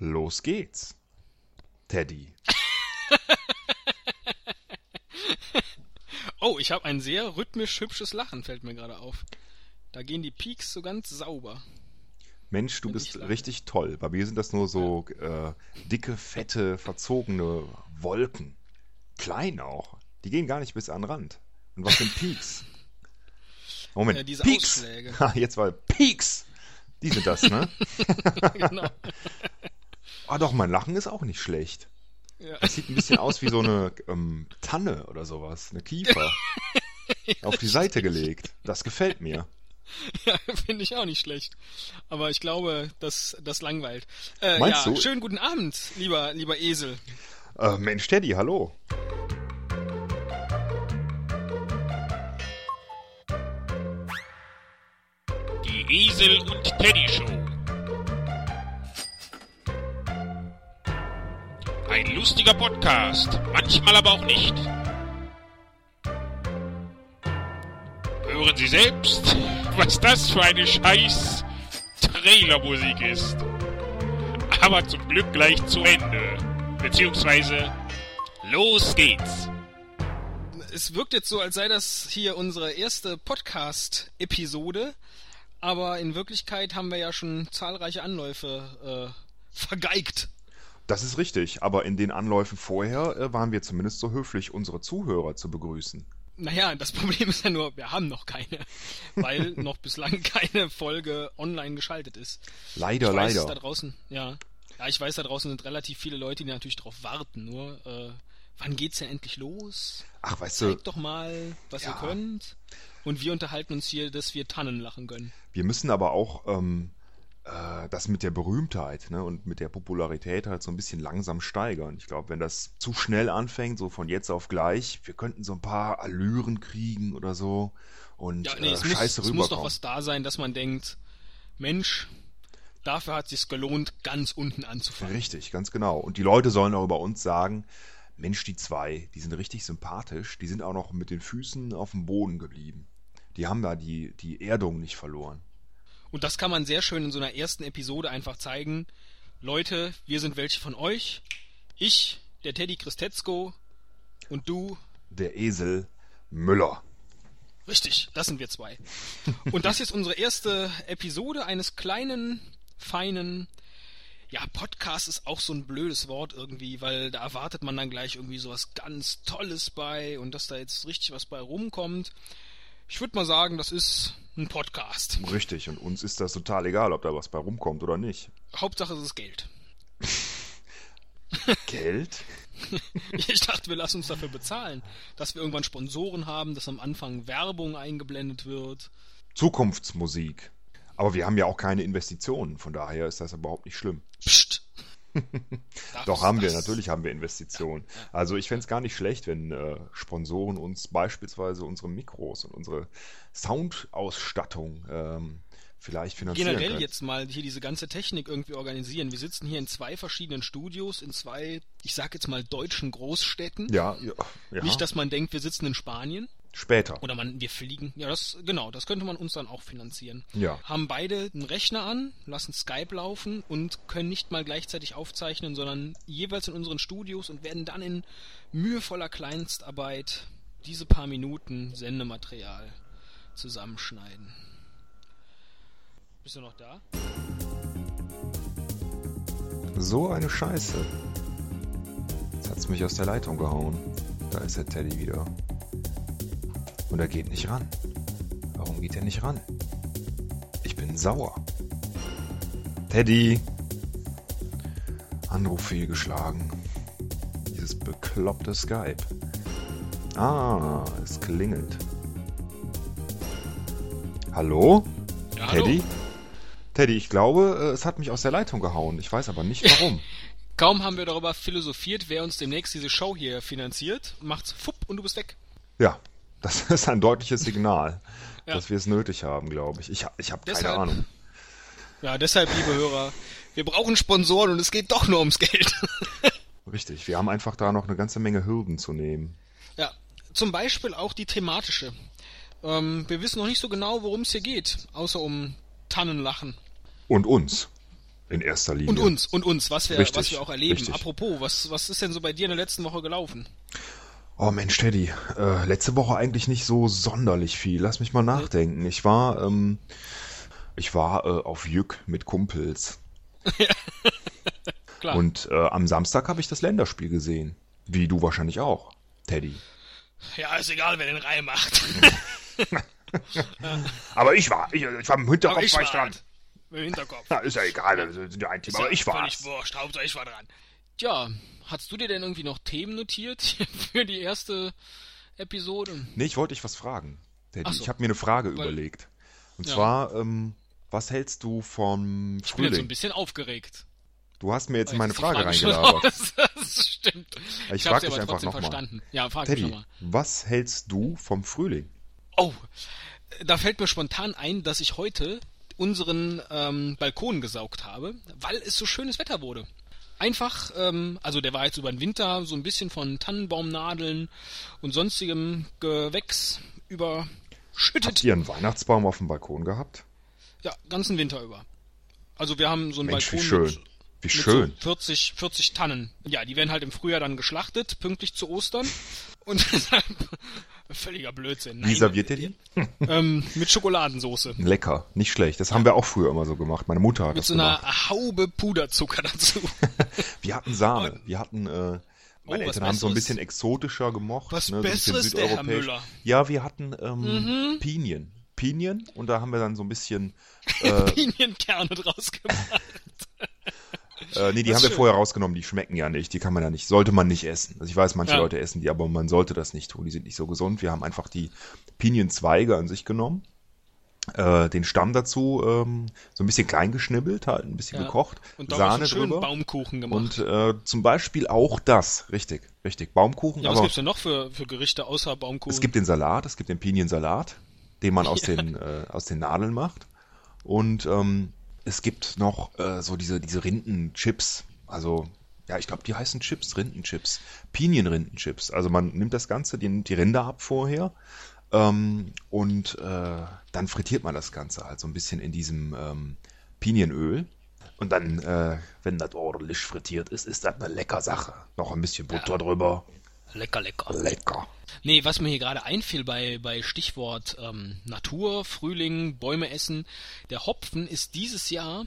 Los geht's. Teddy. oh, ich habe ein sehr rhythmisch hübsches Lachen, fällt mir gerade auf. Da gehen die Peaks so ganz sauber. Mensch, du bist richtig toll. Bei mir sind das nur so äh, dicke, fette, verzogene Wolken. Klein auch. Die gehen gar nicht bis an den Rand. Und was sind Peaks? Moment, Ja, diese Peaks. Ausschläge. Ha, jetzt war Peaks. Die sind das, ne? genau. Ah doch, mein Lachen ist auch nicht schlecht. Ja. Das sieht ein bisschen aus wie so eine ähm, Tanne oder sowas, eine Kiefer. Auf die Seite gelegt. Das gefällt mir. Ja, finde ich auch nicht schlecht. Aber ich glaube, das, das langweilt. Äh, Meinst ja, du? schönen guten Abend, lieber, lieber Esel. Äh, Mensch, Teddy, hallo. Die Esel und Teddy Show. Lustiger Podcast, manchmal aber auch nicht. Hören Sie selbst, was das für eine scheiß Trailermusik ist. Aber zum Glück gleich zu Ende. Beziehungsweise, los geht's. Es wirkt jetzt so, als sei das hier unsere erste Podcast-Episode. Aber in Wirklichkeit haben wir ja schon zahlreiche Anläufe äh, vergeigt. Das ist richtig, aber in den Anläufen vorher äh, waren wir zumindest so höflich, unsere Zuhörer zu begrüßen. Naja, das Problem ist ja nur, wir haben noch keine, weil noch bislang keine Folge online geschaltet ist. Leider, ich weiß, leider. Da draußen, ja. Ja, ich weiß, da draußen sind relativ viele Leute, die natürlich darauf warten. Nur, äh, wann geht's denn endlich los? Ach, weißt du, Zeigt doch mal, was Ja. ihr könnt. Und wir unterhalten uns hier, dass wir Tannen lachen können. wir müssen aber auch ähm, äh, das mit der Berühmtheit ne, und mit der Popularität halt so ein bisschen langsam steigern. Ich glaube, wenn das zu schnell anfängt, so von jetzt auf gleich, wir könnten so ein paar Allüren kriegen oder so und Ja, nee, äh, es, muss, scheiße es muss doch rüberkommen. was da sein, dass man denkt, Mensch, dafür hat sich's gelohnt, ganz unten anzufangen. Richtig, ganz genau. Und die Leute sollen auch über uns sagen, Mensch, die zwei, die sind richtig sympathisch, die sind auch noch mit den Füßen auf dem Boden geblieben. Die haben da die, die Erdung nicht verloren. Und das kann man sehr schön in so einer ersten Episode einfach zeigen. Leute, wir sind welche von euch. Ich, der Teddy Christetzko und du. Der Esel Müller. Richtig, das sind wir zwei. Und das ist unsere erste Episode eines kleinen, feinen, ja, Podcast ist auch so ein blödes Wort irgendwie, weil da erwartet man dann gleich irgendwie sowas ganz Tolles bei und dass da jetzt richtig was bei rumkommt. Ich würde mal sagen, das ist ein Podcast. Richtig, und uns ist das total egal, ob da was bei rumkommt oder nicht. Hauptsache es ist Geld. Geld? Ich dachte, wir lassen uns dafür bezahlen, dass wir irgendwann Sponsoren haben, dass am Anfang Werbung eingeblendet wird. Zukunftsmusik. Aber wir haben ja auch keine Investitionen, von daher ist das überhaupt nicht schlimm. Psst. Doch haben wir, das- natürlich haben wir Investitionen. Also ich fände es gar nicht schlecht, wenn äh, Sponsoren uns beispielsweise unsere Mikros und unsere Soundausstattung ähm, vielleicht finanzieren Generell können. jetzt mal hier diese ganze Technik irgendwie organisieren. Wir sitzen hier in zwei verschiedenen Studios, in zwei, ich sag jetzt mal, deutschen Großstädten. Ja, ja, ja. Nicht, dass man denkt, wir sitzen in Spanien. Später. Oder man, wir fliegen. Ja, das, genau, das könnte man uns dann auch finanzieren. Ja. Haben beide einen Rechner an, lassen Skype laufen und können nicht mal gleichzeitig aufzeichnen, sondern jeweils in unseren Studios und werden dann in mühevoller Kleinstarbeit diese paar Minuten Sendematerial zusammenschneiden. Bist du noch da? So eine Scheiße. Jetzt hat's mich aus der Leitung gehauen. Da ist der Teddy wieder. Und er geht nicht ran. Warum geht er nicht ran? Ich bin sauer. Teddy! Anruf fehlgeschlagen. Dieses bekloppte Skype. Ah, es klingelt. Hallo? Ja, hallo. Teddy? Teddy, ich glaube, äh, es hat mich aus der Leitung gehauen. Ich weiß aber nicht warum. Kaum haben wir darüber philosophiert, wer uns demnächst diese Show hier finanziert, macht's fupp und du bist weg. Ja, das ist ein deutliches Signal, Ja. dass wir es nötig haben, glaube ich. Ich, ich habe keine Ahnung. Ja, deshalb, liebe Hörer, wir brauchen Sponsoren und es geht doch nur ums Geld. Richtig, wir haben einfach da noch eine ganze Menge Hürden zu nehmen. Ja, zum Beispiel auch die thematische. Ähm, wir wissen noch nicht so genau, worum es hier geht, außer um Tannenlachen. Und uns. In erster Linie. Und uns, und uns, was wir, Richtig, was wir auch erleben. richtig. Apropos, was, was ist denn so bei dir in der letzten Woche gelaufen? Oh Mensch, Teddy, äh, letzte Woche eigentlich nicht so sonderlich viel. Lass mich mal nachdenken. Ich war, ähm, ich war äh, auf Jück mit Kumpels. Klar. Und äh, am Samstag habe ich das Länderspiel gesehen. Wie du wahrscheinlich auch, Teddy. ja, ist egal, wer den Reihe macht. Aber ich war, ich, ich war im Aber Hinterkopf ich war war ich dran. dran. Im Hinterkopf. Na, ist ja egal, wir sind ja ein Team, Ist aber ja ich Völlig war's. wurscht, Hauptsache ich war dran. Tja, hast du dir denn irgendwie noch Themen notiert für die erste Episode? Nee, ich wollte dich was fragen, Teddy. So. Ich habe mir eine Frage Weil- überlegt. Und Ja. zwar, ähm, was hältst du vom Ich bin jetzt so ein Frühling? bisschen aufgeregt. Du hast mir jetzt in meine Frage schon reingelabert. Das stimmt. Ich Ich, frag hab's dich einfach trotzdem noch mal. verstanden. Ja, frag mich Teddy, nochmal. was hältst du vom Frühling? Oh, da fällt mir spontan ein, dass ich heute unseren ähm, Balkon gesaugt habe, weil es so schönes Wetter wurde. Einfach, ähm, also der war jetzt über den Winter so ein bisschen von Tannenbaumnadeln und sonstigem Gewächs überschüttet. Habt ihr einen Weihnachtsbaum auf dem Balkon gehabt? Ja, ganzen Winter über. Also wir haben so einen Mensch, wie Balkon schön. mit, Wie mit schön. so 40, 40 Tannen. Ja, die werden halt im Frühjahr dann geschlachtet, pünktlich zu Ostern. Und deshalb völliger Blödsinn. Wie serviert ihr die? Ähm, mit Schokoladensoße. Lecker, nicht schlecht. Das haben wir auch früher immer so gemacht. Meine Mutter hat Mit das so einer gemacht. Haube Puderzucker dazu. Wir hatten Sahne. Wir hatten, äh, meine Oh, Eltern haben so ein bisschen exotischer gemocht. Was ne, so ein bisschen Besseres, der Herr südeuropäisch. Müller. Mhm. Ja, wir hatten ähm, Pinien. Pinien und da haben wir dann so ein bisschen, äh, Pinienkerne draus gemacht. Äh, nee, die Das haben wir vorher rausgenommen, die schmecken ja nicht, die kann man ja nicht, sollte man nicht essen. Also ich weiß, manche Ja. Leute essen die, aber man sollte das nicht tun, die sind nicht so gesund. Wir haben einfach die Pinienzweige an sich genommen, äh, den Stamm dazu, ähm, so ein bisschen klein geschnibbelt, halt ein bisschen Ja. gekocht, Und Sahne drüber. Baumkuchen gemacht. Und äh, zum Beispiel auch das, richtig, richtig, Baumkuchen, ja, was aber gibt's denn noch für, für Gerichte außer Baumkuchen? es gibt den Salat, es gibt den Piniensalat, den man aus, den, äh, aus den Nadeln macht. Und ähm, es gibt noch äh, so diese, diese Rindenchips. Also, ja, ich glaube, die heißen Chips, Rindenchips. Pinienrindenchips. Also man nimmt das Ganze, die, nimmt die Rinde ab vorher. Ähm, und äh, dann frittiert man das Ganze halt so ein bisschen in diesem ähm, Pinienöl. Und dann, äh, wenn das ordentlich frittiert ist, ist das eine lecker Sache. Noch ein bisschen Butter drüber. Lecker, lecker. Lecker. Nee, was mir hier gerade einfiel bei, bei Stichwort ähm, Natur, Frühling, Bäume essen, der Hopfen ist dieses Jahr,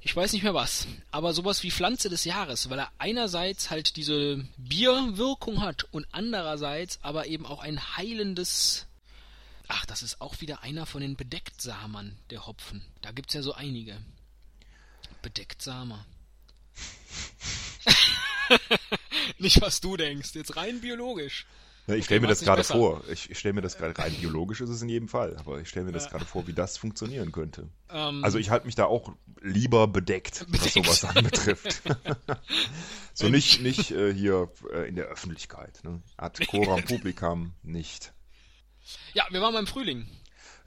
ich weiß nicht mehr was, aber sowas wie Pflanze des Jahres, weil er einerseits halt diese Bierwirkung hat und andererseits aber eben auch ein heilendes... Ach, das ist auch wieder einer von den Bedecktsamern, der Hopfen. Da gibt's ja so einige. Bedecktsamer. nicht, was du denkst, jetzt rein biologisch. Ja, ich stelle mir das gerade vor. Ich, ich stelle mir das gerade rein biologisch ist es in jedem Fall, aber ich stelle mir das Ja. gerade vor, wie das funktionieren könnte. Ähm, Also ich halte mich da auch lieber bedeckt, was Bedeckt. sowas anbetrifft. so nicht nicht äh, hier äh, in der Öffentlichkeit. Ne? Ad coram publicam nicht. Ja, wir waren beim Frühling.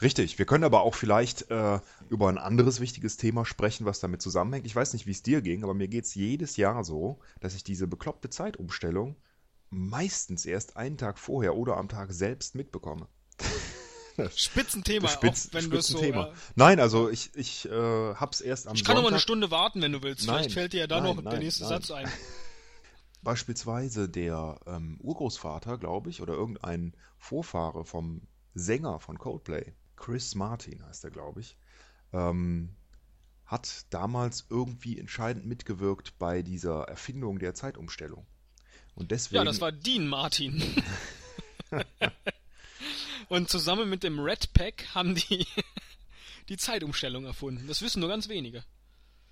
Richtig. Wir können aber auch vielleicht äh, über ein anderes wichtiges Thema sprechen, was damit zusammenhängt. Ich weiß nicht, wie es dir ging, aber mir geht's jedes Jahr so, dass ich diese bekloppte Zeitumstellung meistens erst einen Tag vorher oder am Tag selbst mitbekomme. Spitzenthema, Spitz, auch wenn du es so... Spitzenthema. Äh, Nein, also ich, ich äh, hab's erst am ich kann noch mal eine Sonntag. Stunde warten, wenn du willst. Nein, Vielleicht fällt dir ja da nein, noch der nein, nächste nein. Satz ein. Beispielsweise der ähm, Urgroßvater, glaube ich, oder irgendein Vorfahre vom Sänger von Coldplay, Chris Martin heißt er, glaube ich, ähm, hat damals irgendwie entscheidend mitgewirkt bei dieser Erfindung der Zeitumstellung. Und deswegen, Ja, das war Dean Martin. Und zusammen mit dem Red Pack haben die die Zeitumstellung erfunden. Das wissen nur ganz wenige.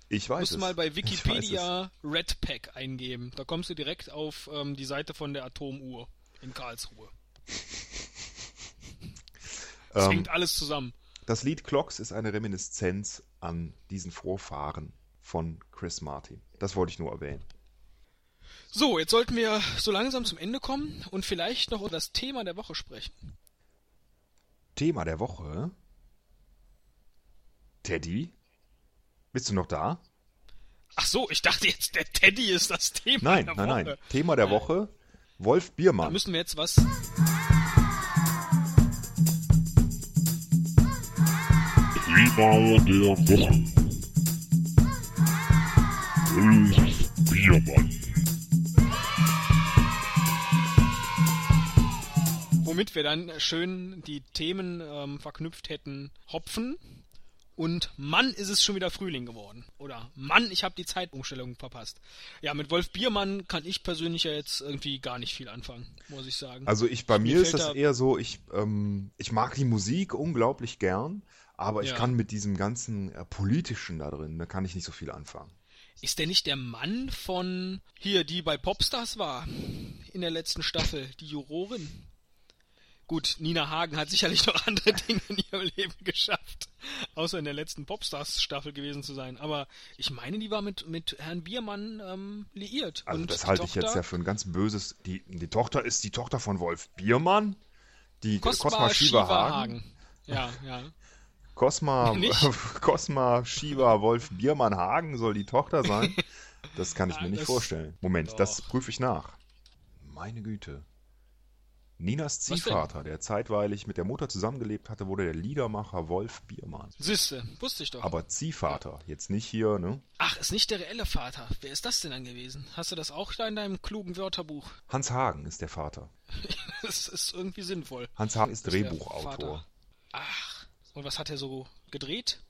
ich weiß Musst du es. mal bei Wikipedia Red Pack eingeben. Da kommst du direkt auf ähm, die Seite von der Atomuhr in Karlsruhe. Das Ähm, hängt alles zusammen. Das Lied Clocks ist eine Reminiszenz an diesen Vorfahren von Chris Martin. Das wollte ich nur erwähnen. So, jetzt sollten wir so langsam zum Ende kommen und vielleicht noch über das Thema der Woche sprechen. Thema der Woche. Teddy? Bist du noch da? Ach so, ich dachte jetzt, der Teddy ist das Thema Nein, der nein, Woche. nein. Thema der Woche. Wolf Da Biermann. müssen wir jetzt was. Thema der Woche. Wolf Biermann. Womit wir dann schön die Themen ähm, verknüpft hätten. Hopfen und Mann ist es schon wieder Frühling geworden. Oder Mann, ich habe die Zeitumstellung verpasst. Ja, mit Wolf Biermann kann ich persönlich ja jetzt irgendwie gar nicht viel anfangen, muss ich sagen. Also ich, bei Mir mir ist das da- eher so, ich, ähm, ich mag die Musik unglaublich gern, aber ich Ja. kann mit diesem ganzen äh, Politischen da drin, da kann ich nicht so viel anfangen. Ist der nicht der Mann von hier, die bei Popstars war in der letzten Staffel, die Jurorin? Gut, Nina Hagen hat sicherlich noch andere Dinge in ihrem Leben geschafft, außer in der letzten Popstars-Staffel gewesen zu sein. Aber ich meine, die war mit, mit Herrn Biermann ähm, liiert. Also Und das halte ich jetzt Tochter ja für ein ganz böses. Die, die Tochter ist die Tochter von Wolf Biermann, die Cosma, Cosma Shiva Shiva Hagen. Hagen. Ja, ja. Cosma? Cosma Shiva Wolf Biermann Hagen soll die Tochter sein. Das kann ich Ja, mir nicht vorstellen. Moment, Doch. das prüfe ich nach. Meine Güte. Ninas? Ziehvater, der zeitweilig mit der Mutter zusammengelebt hatte, wurde der Liedermacher Wolf Biermann. Sisse, wusste ich doch. Aber Ziehvater, jetzt nicht hier, ne? Ach, ist nicht der reelle Vater. Wer ist das denn dann gewesen? Hast du das auch da in deinem klugen Wörterbuch? Hans Hagen ist der Vater. Das ist irgendwie sinnvoll. Hans Hagen ist Drehbuchautor. Ach, und was hat er so gedreht?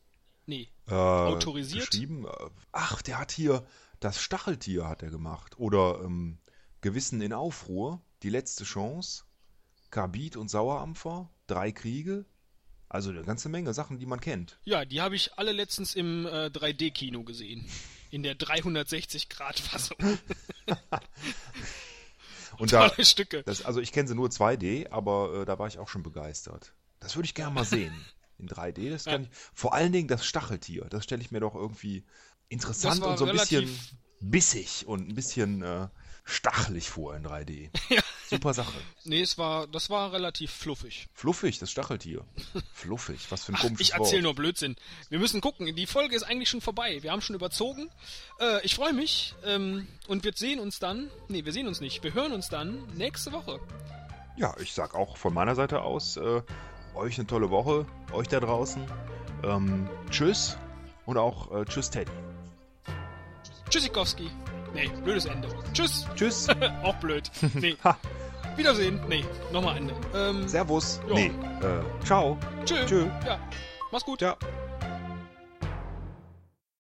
Nee. Äh, Autorisiert? Geschrieben. Ach, der hat hier das Stacheltier hat er gemacht. Oder ähm, Gewissen in Aufruhr, die letzte Chance, Karbid und Sauerampfer, drei Kriege. Also eine ganze Menge Sachen, die man kennt. Ja, die habe ich alle letztens im äh, 3D-Kino gesehen. In der 360-Grad-Fassung. Und da, Stücke. das, also ich kenne sie nur 2D, aber äh, da war ich auch schon begeistert. Das würde ich gerne mal sehen. In 3D, das kann Ja. ich. Vor allen Dingen das Stacheltier, das stelle ich mir doch irgendwie interessant und so ein bisschen bissig und ein bisschen äh, stachelig vor in 3D. Super Sache. Nee, es war, das war relativ fluffig. Fluffig, das Stacheltier. Fluffig, was für ein Ach, komisches ich erzähle nur Blödsinn. Wir müssen gucken. Die Folge ist eigentlich schon vorbei. Wir haben schon überzogen. Äh, ich freue mich. Ähm, und wir sehen uns dann. Nee, wir sehen uns nicht. Wir hören uns dann nächste Woche. Ja, ich sag auch von meiner Seite aus, äh, euch eine tolle Woche, euch da draußen. Ähm, tschüss und auch äh, tschüss Teddy. Tschüssikowski. Nee, blödes Ende. Tschüss. Tschüss. Auch blöd. Nee. Wiedersehen. Nee, nochmal Ende. Ähm, Servus. Ja. Nee, äh, ciao. tschö. Tschö. Ja. Mach's gut. Ja.